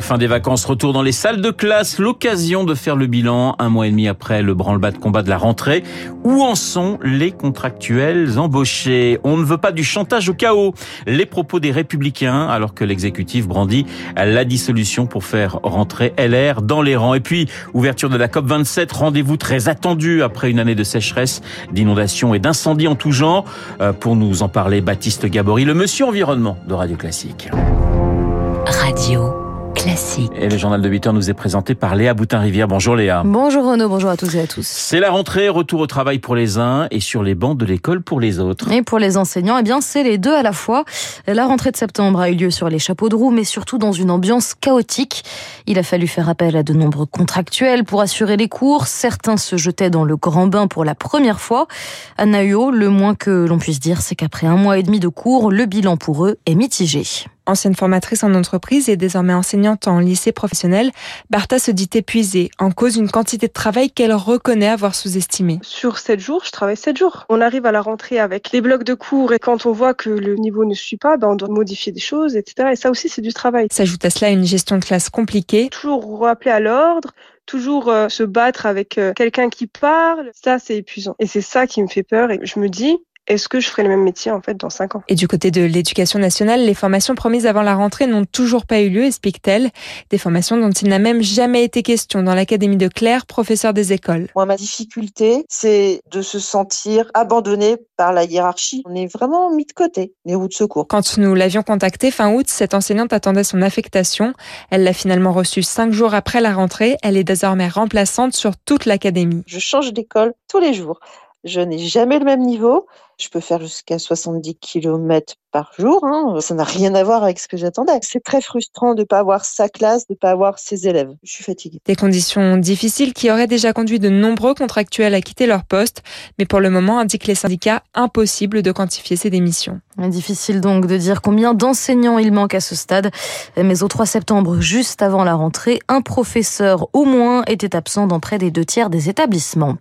Fin des vacances, retour dans les salles de classe, l'occasion de faire le bilan un mois et demi après le branle-bas de combat de la rentrée. Où en sont les contractuels embauchés? On ne veut pas du chantage au chaos. Les propos des républicains alors que l'exécutif brandit la dissolution pour faire rentrer LR dans les rangs. Et puis, ouverture de la COP27, rendez-vous très attendu après une année de sécheresse, d'inondations et d'incendies en tout genre. Euh, pour nous en parler, Baptiste Gabory, le monsieur environnement de Radio Classique. Radio classique. Et le journal de 8 heures nous est présenté par Léa Boutin-Rivière. Bonjour Léa. Bonjour Renaud, bonjour à tous et à tous. C'est la rentrée, retour au travail pour les uns et sur les bancs de l'école pour les autres. Et pour les enseignants, eh bien c'est les deux à la fois. La rentrée de septembre a eu lieu sur les chapeaux de roue, mais surtout dans une ambiance chaotique. Il a fallu faire appel à de nombreux contractuels pour assurer les cours. Certains se jetaient dans le grand bain pour la première fois. À Naïo, le moins que l'on puisse dire, c'est qu'après un mois et demi de cours, le bilan pour eux est mitigé. Ancienne formatrice en entreprise et désormais enseignante en lycée professionnel, Bartha se dit épuisée, en cause une quantité de travail qu'elle reconnaît avoir sous-estimée. Sur 7 jours, je travaille 7 jours. On arrive à la rentrée avec des blocs de cours et quand on voit que le niveau ne suit pas, ben on doit modifier des choses, etc. Et ça aussi, c'est du travail. S'ajoute à cela une gestion de classe compliquée. Toujours rappeler à l'ordre, toujours euh, se battre avec euh, quelqu'un qui parle, ça c'est épuisant. Et c'est ça qui me fait peur et je me dis, est-ce que je ferai le même métier en fait dans 5 ans? Et du côté de l'éducation nationale, les formations promises avant la rentrée n'ont toujours pas eu lieu, explique-t-elle. Des formations dont il n'a même jamais été question dans l'académie de Claire, professeur des écoles. Moi, ma difficulté, c'est de se sentir abandonné par la hiérarchie. On est vraiment mis de côté, les roues de secours. Quand nous l'avions contactée fin août, cette enseignante attendait son affectation. Elle l'a finalement reçue cinq jours après la rentrée. Elle est désormais remplaçante sur toute l'académie. Je change d'école tous les jours. Je n'ai jamais le même niveau. Je peux faire jusqu'à 70 km par jour. Hein. Ça n'a rien à voir avec ce que j'attendais. C'est très frustrant de ne pas avoir sa classe, de ne pas avoir ses élèves. Je suis fatiguée. Des conditions difficiles qui auraient déjà conduit de nombreux contractuels à quitter leur poste. Mais pour le moment, indiquent les syndicats, impossible de quantifier ces démissions. Difficile donc de dire combien d'enseignants il manque à ce stade. Mais au 3 septembre, juste avant la rentrée, un professeur au moins était absent dans près des deux tiers des établissements.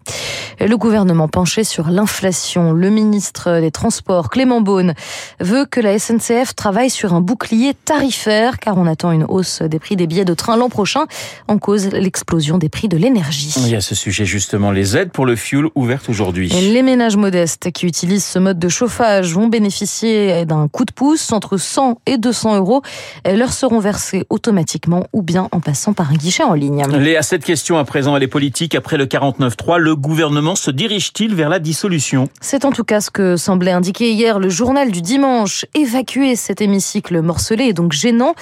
Le gouvernement penché sur l'inflation. Le ministre des Transports, Clément Beaune, veut que la SNCF travaille sur un bouclier tarifaire car on attend une hausse des prix des billets de train l'an prochain en cause l'explosion des prix de l'énergie. Il y a ce sujet justement, les aides pour le fuel ouvertes aujourd'hui. Les ménages modestes qui utilisent ce mode de chauffage vont bénéficier d'un coup de pouce entre 100 et 200 euros. Leur seront versés automatiquement ou bien en passant par un guichet en ligne. Léa, cette question à présent, elle est politique. Après le 49.3, le gouvernement se dirige-t-il vers la dissolution? C'est en tout cas ce que semblait indiquer hier le journal du dimanche. Évacuer cet hémicycle morcelé et donc gênant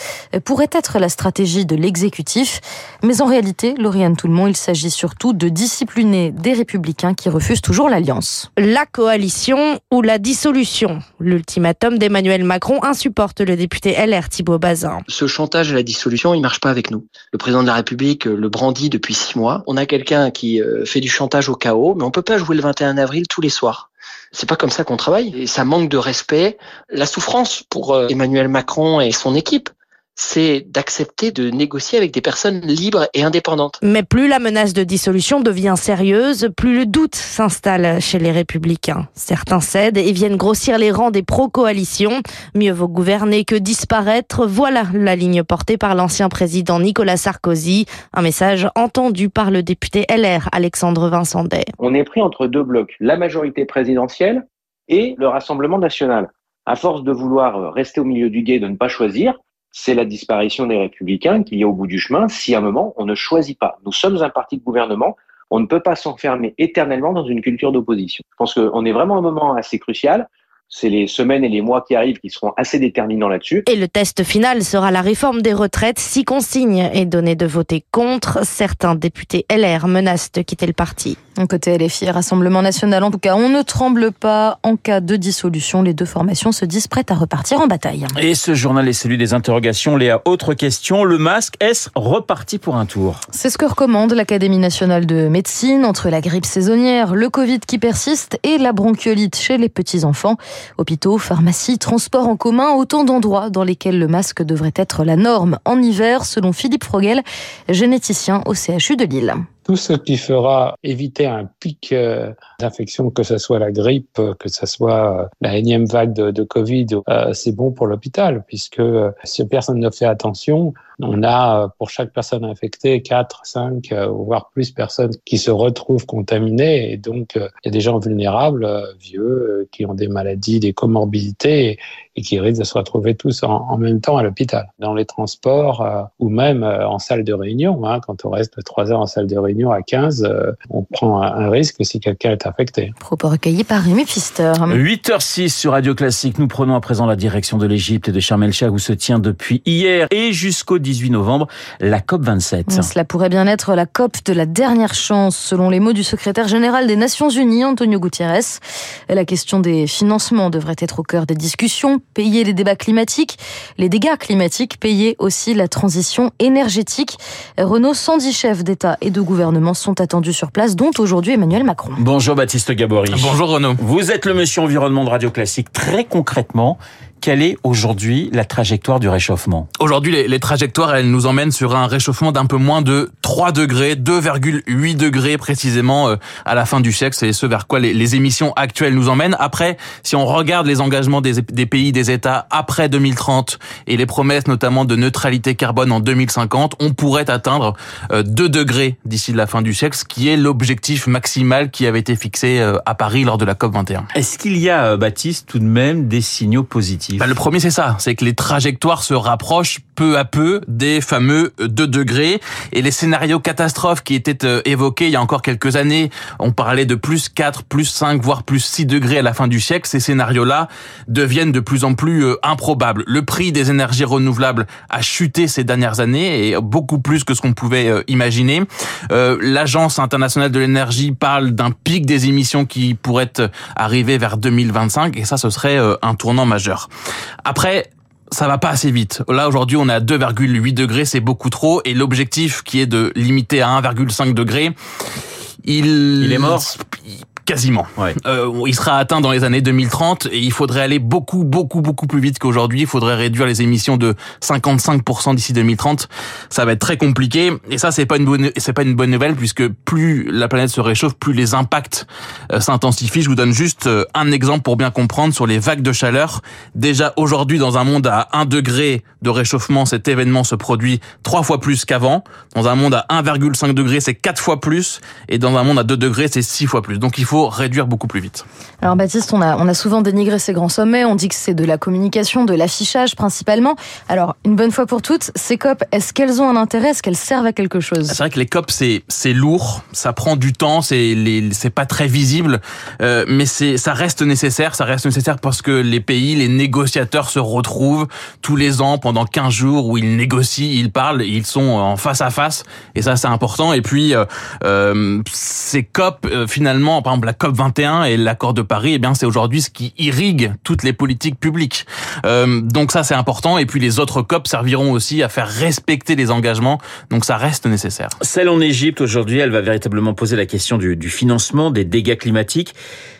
pourrait être la stratégie de l'exécutif. Mais en réalité, Lauriane Toulmont, il s'agit surtout de discipliner des républicains qui refusent toujours l'alliance. La coalition ou la dissolution? L'ultimatum d'Emmanuel Macron insupporte le député LR Thibault Bazin. Ce chantage à la dissolution, il marche pas avec nous. Le président de la République le brandit depuis six mois. On a quelqu'un qui euh, fait du chantage au chaos, mais on peut pas jouer le 21 avril tous les soirs. C'est pas comme ça qu'on travaille. Et ça manque de respect. La souffrance pour euh, Emmanuel Macron et son équipe, c'est d'accepter de négocier avec des personnes libres et indépendantes. Mais plus la menace de dissolution devient sérieuse, plus le doute s'installe chez les républicains. Certains cèdent et viennent grossir les rangs des pro-coalitions. Mieux vaut gouverner que disparaître. Voilà la ligne portée par l'ancien président Nicolas Sarkozy. Un message entendu par le député LR Alexandre Vincendet. On est pris entre deux blocs, la majorité présidentielle et le Rassemblement national. À force de vouloir rester au milieu du guet, de ne pas choisir, c'est la disparition des républicains qui est au bout du chemin si à un moment on ne choisit pas. Nous sommes un parti de gouvernement, on ne peut pas s'enfermer éternellement dans une culture d'opposition. Je pense qu'on est vraiment à un moment assez crucial c'est les semaines et les mois qui arrivent qui seront assez déterminants là-dessus. Et le test final sera la réforme des retraites. Si consigne est donnée de voter contre, certains députés LR menacent de quitter le parti. Côté LFI, Rassemblement National, en tout cas, on ne tremble pas. En cas de dissolution, les deux formations se disent prêtes à repartir en bataille. Et ce journal est celui des interrogations. Léa, autre question. Le masque, est-ce reparti pour un tour? C'est ce que recommande l'Académie nationale de médecine entre la grippe saisonnière, le Covid qui persiste et la bronchiolite chez les petits-enfants. Hôpitaux, pharmacies, transports en commun, autant d'endroits dans lesquels le masque devrait être la norme en hiver, selon Philippe Frogel, généticien au CHU de Lille tout ce qui fera éviter un pic euh, d'infection, que ce soit la grippe, que ce soit euh, la énième vague de, Covid, euh, c'est bon pour l'hôpital, puisque si personne ne fait attention, on a pour chaque personne infectée 4, 5, voire plus personnes qui se retrouvent contaminées. Et donc, il y a des gens vulnérables, vieux, qui ont des maladies, des comorbidités et qui risquent de se retrouver tous en, même temps à l'hôpital. Dans les transports ou même en salle de réunion, hein, quand on reste trois heures en salle de réunion, à 15, euh, on prend un risque si quelqu'un est affecté. Propos recueillis par Rémi Pfister. 8h06 sur Radio Classique. Nous prenons à présent la direction de l'Égypte et de Sharm el-Sheikh où se tient depuis hier et jusqu'au 18 novembre la COP27. Cela pourrait bien être la COP de la dernière chance, selon les mots du secrétaire général des Nations Unies, Antonio Gutiérrez. La question des financements devrait être au cœur des discussions. Payer les débats climatiques, les dégâts climatiques, payer aussi la transition énergétique. Renault, 110 chefs d'État et de gouvernement sont attendus sur place, dont aujourd'hui Emmanuel Macron. Bonjour Baptiste Gabory. Bonjour Renaud. Vous êtes le monsieur environnement de Radio Classique. Très concrètement, quelle est aujourd'hui la trajectoire du réchauffement Aujourd'hui, les, les, trajectoires, elles nous emmènent sur un réchauffement d'un peu moins de 3 degrés, 2,8 degrés précisément euh, à la fin du siècle. C'est ce vers quoi les, les, émissions actuelles nous emmènent. Après, si on regarde les engagements des, des, pays, des États après 2030 et les promesses notamment de neutralité carbone en 2050, on pourrait atteindre 2 euh, degrés d'ici la fin du siècle, ce qui est l'objectif maximal qui avait été fixé euh, à Paris lors de la COP 21. Est-ce qu'il y a, Baptiste, tout de même des signaux positifs? Bah, le premier, c'est ça, c'est que les trajectoires se rapprochent peu à peu des fameux 2 degrés et les scénarios catastrophes qui étaient euh, évoqués il y a encore quelques années, on parlait de plus 4, plus 5, voire plus 6 degrés à la fin du siècle, ces scénarios-là deviennent de plus en plus euh, improbables. Le prix des énergies renouvelables a chuté ces dernières années et beaucoup plus que ce qu'on pouvait euh, imaginer. L'Agence internationale de l'énergie parle d'un pic des émissions qui pourrait arriver vers 2025 et ça, ce serait un tournant majeur. Après, ça va pas assez vite. Là aujourd'hui, on est à 2,8 degrés, c'est beaucoup trop et l'objectif qui est de limiter à 1,5 degrés, il il est mort? Quasiment. Euh, il sera atteint dans les années 2030 et il faudrait aller beaucoup, beaucoup, beaucoup plus vite qu'aujourd'hui. Il faudrait réduire les émissions de 55% d'ici 2030. Ça va être très compliqué et ça c'est pas une bonne, c'est pas une bonne nouvelle puisque plus la planète se réchauffe, plus les impacts euh, s'intensifient. Je vous donne juste euh, un exemple pour bien comprendre sur les vagues de chaleur. Déjà aujourd'hui dans un monde à 1 degré de réchauffement, cet événement se produit trois fois plus qu'avant. Dans un monde à 1,5 degré, c'est quatre fois plus et dans un monde à 2 degrés, c'est six fois plus. Donc il faut réduire beaucoup plus vite. Alors Baptiste, on a, on a souvent dénigré ces grands sommets, on dit que c'est de la communication, de l'affichage principalement. Alors, une bonne fois pour toutes, ces COP, est-ce qu'elles ont un intérêt, est-ce qu'elles servent à quelque chose? C'est vrai que les COP, c'est, lourd, ça prend du temps, c'est, pas très visible, euh, mais ça reste nécessaire, ça reste nécessaire parce que les pays, les négociateurs se retrouvent tous les ans pendant 15 jours où ils négocient, ils parlent, ils sont en face à face, et ça c'est important. Et puis, euh, euh ces COP, euh, finalement, par exemple, la COP 21 et l'accord de Paris, eh bien c'est aujourd'hui ce qui irrigue toutes les politiques publiques. Euh, donc ça c'est important. Et puis les autres COP serviront aussi à faire respecter les engagements. Donc ça reste nécessaire. Celle en Égypte aujourd'hui, elle va véritablement poser la question du, du financement des dégâts climatiques.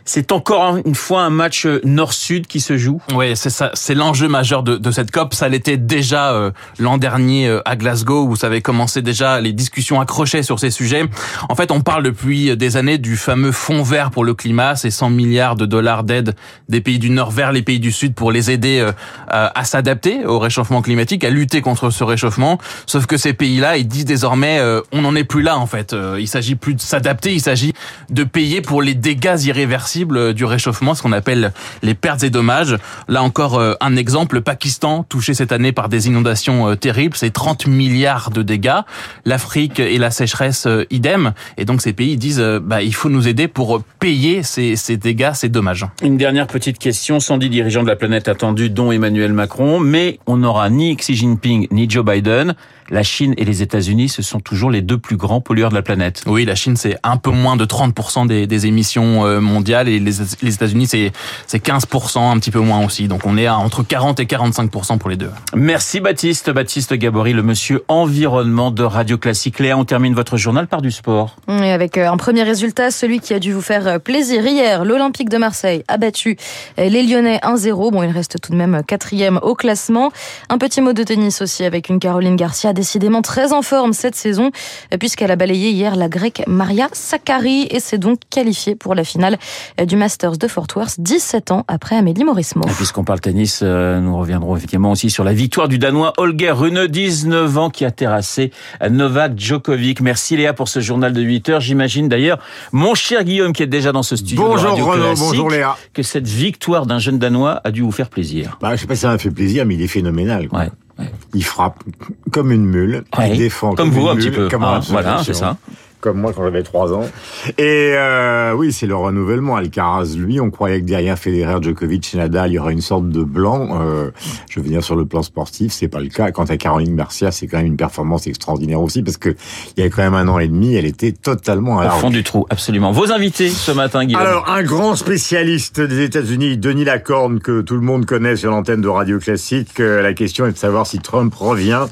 C'est encore une fois un match nord-sud qui se joue. Oui, c'est ça, c'est l'enjeu majeur de, de, cette COP. Ça l'était déjà euh, l'an dernier euh, à Glasgow, où ça avait commencé déjà les discussions accrochées sur ces sujets. En fait, on parle depuis des années du fameux fonds vert pour le climat, ces 100 milliards de dollars d'aide des pays du Nord vers les pays du Sud pour les aider euh, à s'adapter au réchauffement climatique, à lutter contre ce réchauffement. Sauf que ces pays-là, ils disent désormais, on n'en est plus là en fait. Il s'agit plus de s'adapter, il s'agit de payer pour les dégâts irréversibles du réchauffement, ce qu'on appelle les pertes et dommages. Là encore, euh, un exemple, le Pakistan, touché cette année par des inondations euh, terribles, c'est 30 milliards de dégâts. L'Afrique et la sécheresse, euh, idem. Et donc ces pays disent, bah, il faut nous aider pour payer ces, ces dégâts, ces dommages. Une dernière petite question, 110 dirigeants de la planète attendus, dont Emmanuel Macron, mais on n'aura ni Xi Jinping ni Joe Biden la Chine et les États-Unis, ce sont toujours les deux plus grands pollueurs de la planète. Oui, la Chine, c'est un peu moins de 30% des, des, émissions mondiales et les, les États-Unis, c'est 15%, un petit peu moins aussi. Donc on est à entre 40 et 45% pour les deux. Merci Baptiste. Baptiste Gabory, le monsieur environnement de Radio Classique. Léa, on termine votre journal par du sport. Et avec euh, un premier résultat, celui qui a dû vous faire faire plaisir. Hier, l'Olympique de Marseille a battu les Lyonnais 1-0. Bon, il reste tout de même quatrième au classement. Un petit mot de tennis aussi avec une Caroline Garcia décidément très en forme cette saison puisqu'elle a balayé hier la grecque Maria Sakkari et s'est donc qualifiée pour la finale du Masters de Fort Worth 17 ans après Amélie Maurismo. Puisqu'on parle tennis, euh, nous reviendrons effectivement aussi sur la victoire du Danois Holger Rune, 19 ans, qui a terrassé Novak Djokovic. Merci Léa pour ce journal de 8 heures. J'imagine d'ailleurs, mon cher Guillaume qui est déjà dans ce studio bonjour de Radio Renaud, Classique, bonjour Léa. que cette victoire d'un jeune Danois a dû vous faire plaisir. Bah, je sais pas si ça m'a fait plaisir, mais il est phénoménal. quoi. Ouais. ouais. Il frappe comme une mule, Ouais. il défend Comme comme, vous, une un petit peu. comme Ah, voilà, c'est ça. Comme moi quand j'avais 3 ans. Et euh, oui, c'est le renouvellement. Alcaraz, lui, on croyait que derrière Federer, Djokovic et Nadal, il y aurait une sorte de blanc. Euh, je veux dire sur le plan sportif, c'est pas le cas. Quant à Caroline Garcia, c'est quand même une performance extraordinaire aussi parce que il y a quand même un an et demi, elle était totalement à la Au fond du trou, absolument. Vos invités ce matin, Guillaume. Alors, un grand spécialiste des États-Unis, Denis Lacorne, que tout le monde connaît sur l'antenne de Radio Classique. Euh, la question est de savoir si Trump revient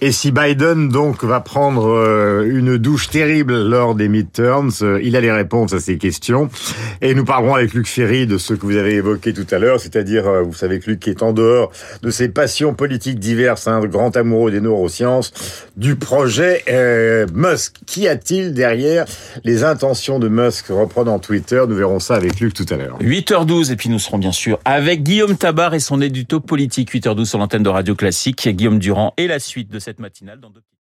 et si Biden, donc, va prendre euh, une douche terrible lors des midterms. Euh, Il a les réponses à ces questions. Et nous parlerons avec Luc Ferry de ce que vous avez évoqué tout à l'heure, c'est-à-dire, euh, vous savez que Luc est en dehors de ses passions politiques diverses, un grand amoureux des neurosciences, du projet euh, Musk. Qu'y a-t-il derrière les intentions de Musk reprenant Twitter? Nous verrons ça avec Luc tout à l'heure. 8h12 et puis nous serons bien sûr avec Guillaume Tabar et son édito politique 8h12 sur l'antenne de Radio Classique. Guillaume Durand et la suite de cette matinale dans deux